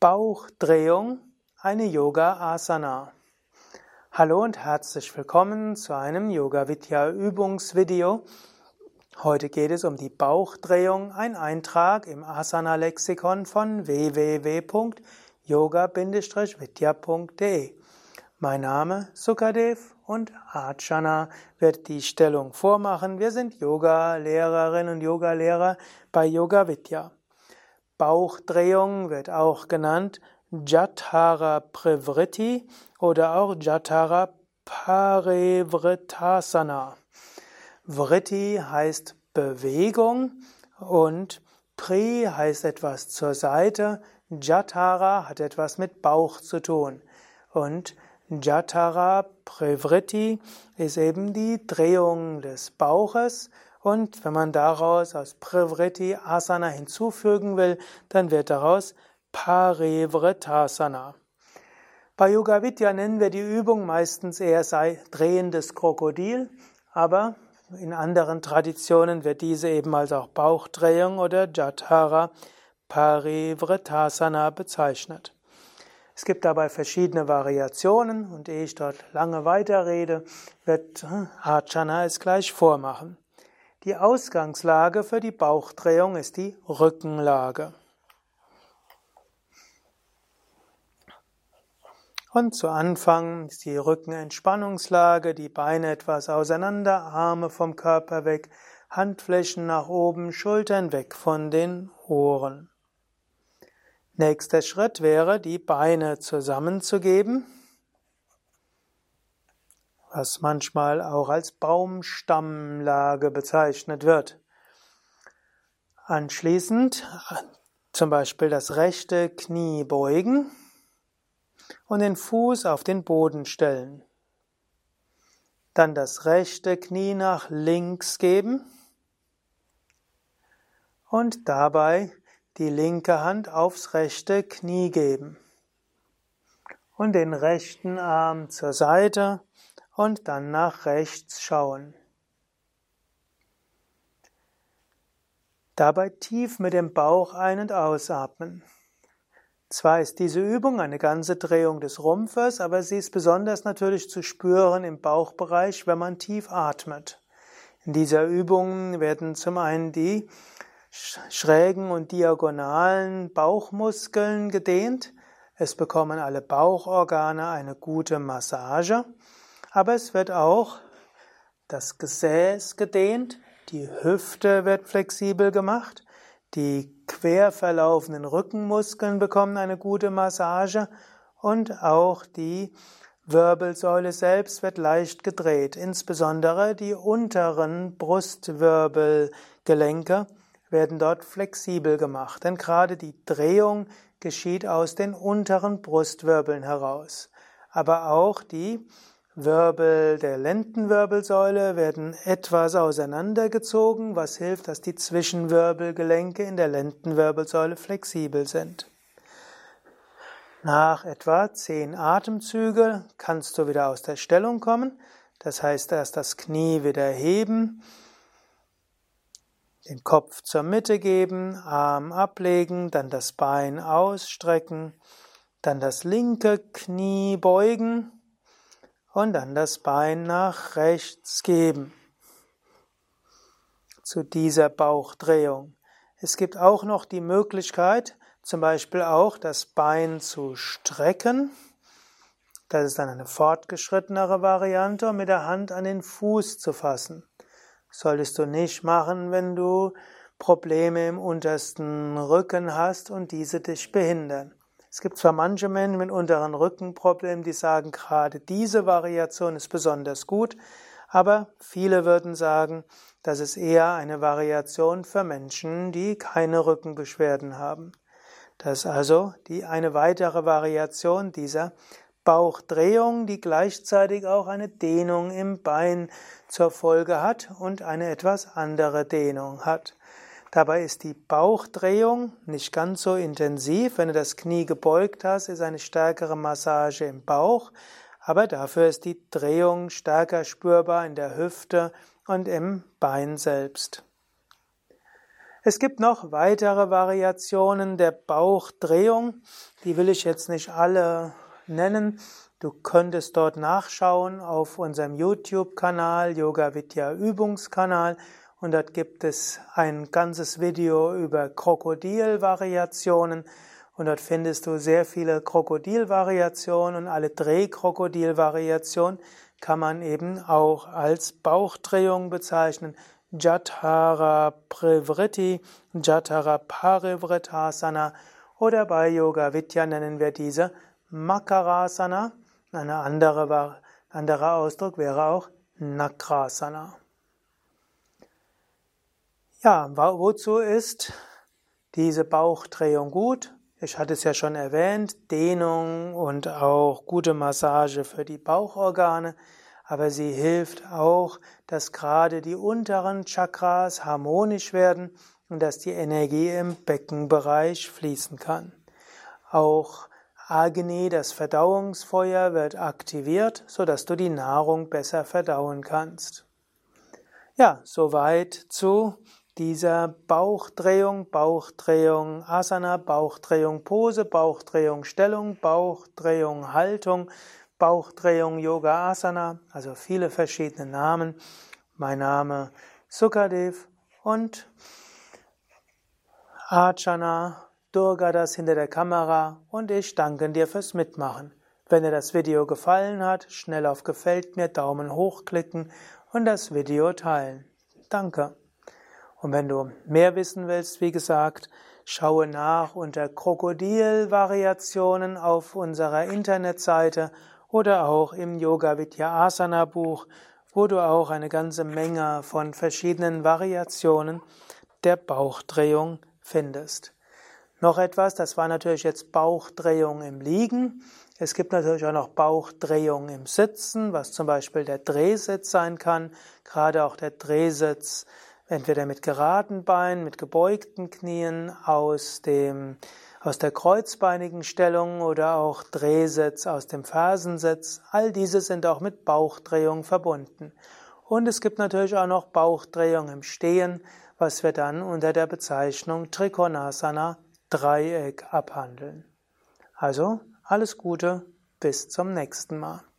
Bauchdrehung, eine Yoga Asana. Hallo und herzlich willkommen zu einem Yoga Vidya Übungsvideo. Heute geht es um die Bauchdrehung, ein Eintrag im Asana Lexikon von www.yoga-vidya.de. Mein Name Sukadev und Archana wird die Stellung vormachen. Wir sind Yoga-Lehrerinnen und Yoga-Lehrer bei Yoga Vidya. Bauchdrehung wird auch genannt Jatara Privritti oder auch Jatara Parivritasana. Vritti heißt Bewegung und Pri heißt etwas zur Seite. Jatara hat etwas mit Bauch zu tun. Und Jatara Privritti ist eben die Drehung des Bauches und wenn man daraus aus Privritti Asana hinzufügen will, dann wird daraus Parivritasana. Bei Yoga Vidya nennen wir die Übung meistens eher sei drehendes Krokodil, aber in anderen Traditionen wird diese eben als auch Bauchdrehung oder Jatara Parivritasana bezeichnet. Es gibt dabei verschiedene Variationen und ehe ich dort lange weiterrede, wird Archana es gleich vormachen. Die Ausgangslage für die Bauchdrehung ist die Rückenlage. Und zu Anfang ist die Rückenentspannungslage, die Beine etwas auseinander, Arme vom Körper weg, Handflächen nach oben, Schultern weg von den Ohren. Nächster Schritt wäre, die Beine zusammenzugeben was manchmal auch als Baumstammlage bezeichnet wird. Anschließend zum Beispiel das rechte Knie beugen und den Fuß auf den Boden stellen. Dann das rechte Knie nach links geben und dabei die linke Hand aufs rechte Knie geben und den rechten Arm zur Seite und dann nach rechts schauen. Dabei tief mit dem Bauch ein- und ausatmen. Zwar ist diese Übung eine ganze Drehung des Rumpfes, aber sie ist besonders natürlich zu spüren im Bauchbereich, wenn man tief atmet. In dieser Übung werden zum einen die schrägen und diagonalen Bauchmuskeln gedehnt. Es bekommen alle Bauchorgane eine gute Massage aber es wird auch das Gesäß gedehnt, die Hüfte wird flexibel gemacht, die quer verlaufenden Rückenmuskeln bekommen eine gute Massage und auch die Wirbelsäule selbst wird leicht gedreht, insbesondere die unteren Brustwirbelgelenke werden dort flexibel gemacht, denn gerade die Drehung geschieht aus den unteren Brustwirbeln heraus. Aber auch die Wirbel der Lendenwirbelsäule werden etwas auseinandergezogen, was hilft, dass die Zwischenwirbelgelenke in der Lendenwirbelsäule flexibel sind. Nach etwa zehn Atemzüge kannst du wieder aus der Stellung kommen. Das heißt, erst das Knie wieder heben, den Kopf zur Mitte geben, Arm ablegen, dann das Bein ausstrecken, dann das linke Knie beugen und dann das Bein nach rechts geben. Zu dieser Bauchdrehung. Es gibt auch noch die Möglichkeit, zum Beispiel auch das Bein zu strecken. Das ist dann eine fortgeschrittenere Variante, um mit der Hand an den Fuß zu fassen. solltest du nicht machen, wenn du Probleme im untersten Rücken hast und diese dich behindern. Es gibt zwar manche Menschen mit unteren Rückenproblemen, die sagen, gerade diese Variation ist besonders gut, aber viele würden sagen, das ist eher eine Variation für Menschen, die keine Rückenbeschwerden haben. Das ist also die eine weitere Variation dieser Bauchdrehung, die gleichzeitig auch eine Dehnung im Bein zur Folge hat und eine etwas andere Dehnung hat. Dabei ist die Bauchdrehung nicht ganz so intensiv. Wenn du das Knie gebeugt hast, ist eine stärkere Massage im Bauch, aber dafür ist die Drehung stärker spürbar in der Hüfte und im Bein selbst. Es gibt noch weitere Variationen der Bauchdrehung. Die will ich jetzt nicht alle nennen. Du könntest dort nachschauen auf unserem YouTube-Kanal, Yoga Vidya Übungskanal. Und dort gibt es ein ganzes Video über Krokodilvariationen. Und dort findest du sehr viele Krokodilvariationen und alle Drehkrokodilvariationen kann man eben auch als Bauchdrehung bezeichnen. Jatara Privritti, Jatara Parivritasana oder bei Yoga Vidya nennen wir diese Makarasana. Ein andere, anderer Ausdruck wäre auch Nakrasana. Ja, wozu ist diese Bauchdrehung gut? Ich hatte es ja schon erwähnt, Dehnung und auch gute Massage für die Bauchorgane aber sie hilft auch, dass gerade die unteren Chakras harmonisch werden und dass die Energie im Beckenbereich fließen kann. Auch Agni, das Verdauungsfeuer, wird aktiviert, sodass du die Nahrung besser verdauen kannst. Ja, soweit zu dieser Bauchdrehung, Bauchdrehung Asana, Bauchdrehung Pose, Bauchdrehung Stellung, Bauchdrehung Haltung, Bauchdrehung Yoga Asana, also viele verschiedene Namen. Mein Name Sukadev und Archana, Durga das hinter der Kamera und ich danke dir fürs Mitmachen. Wenn dir das Video gefallen hat, schnell auf Gefällt mir, Daumen hoch klicken und das Video teilen. Danke. Und wenn du mehr wissen willst, wie gesagt, schaue nach unter Krokodilvariationen auf unserer Internetseite oder auch im Yoga Vidya Asana Buch, wo du auch eine ganze Menge von verschiedenen Variationen der Bauchdrehung findest. Noch etwas, das war natürlich jetzt Bauchdrehung im Liegen. Es gibt natürlich auch noch Bauchdrehung im Sitzen, was zum Beispiel der Drehsitz sein kann. Gerade auch der Drehsitz entweder mit geraden Beinen, mit gebeugten Knien aus dem aus der kreuzbeinigen Stellung oder auch Drehsitz aus dem Fersensitz. All diese sind auch mit Bauchdrehung verbunden. Und es gibt natürlich auch noch Bauchdrehung im Stehen, was wir dann unter der Bezeichnung Trikonasana Dreieck abhandeln. Also alles Gute, bis zum nächsten Mal.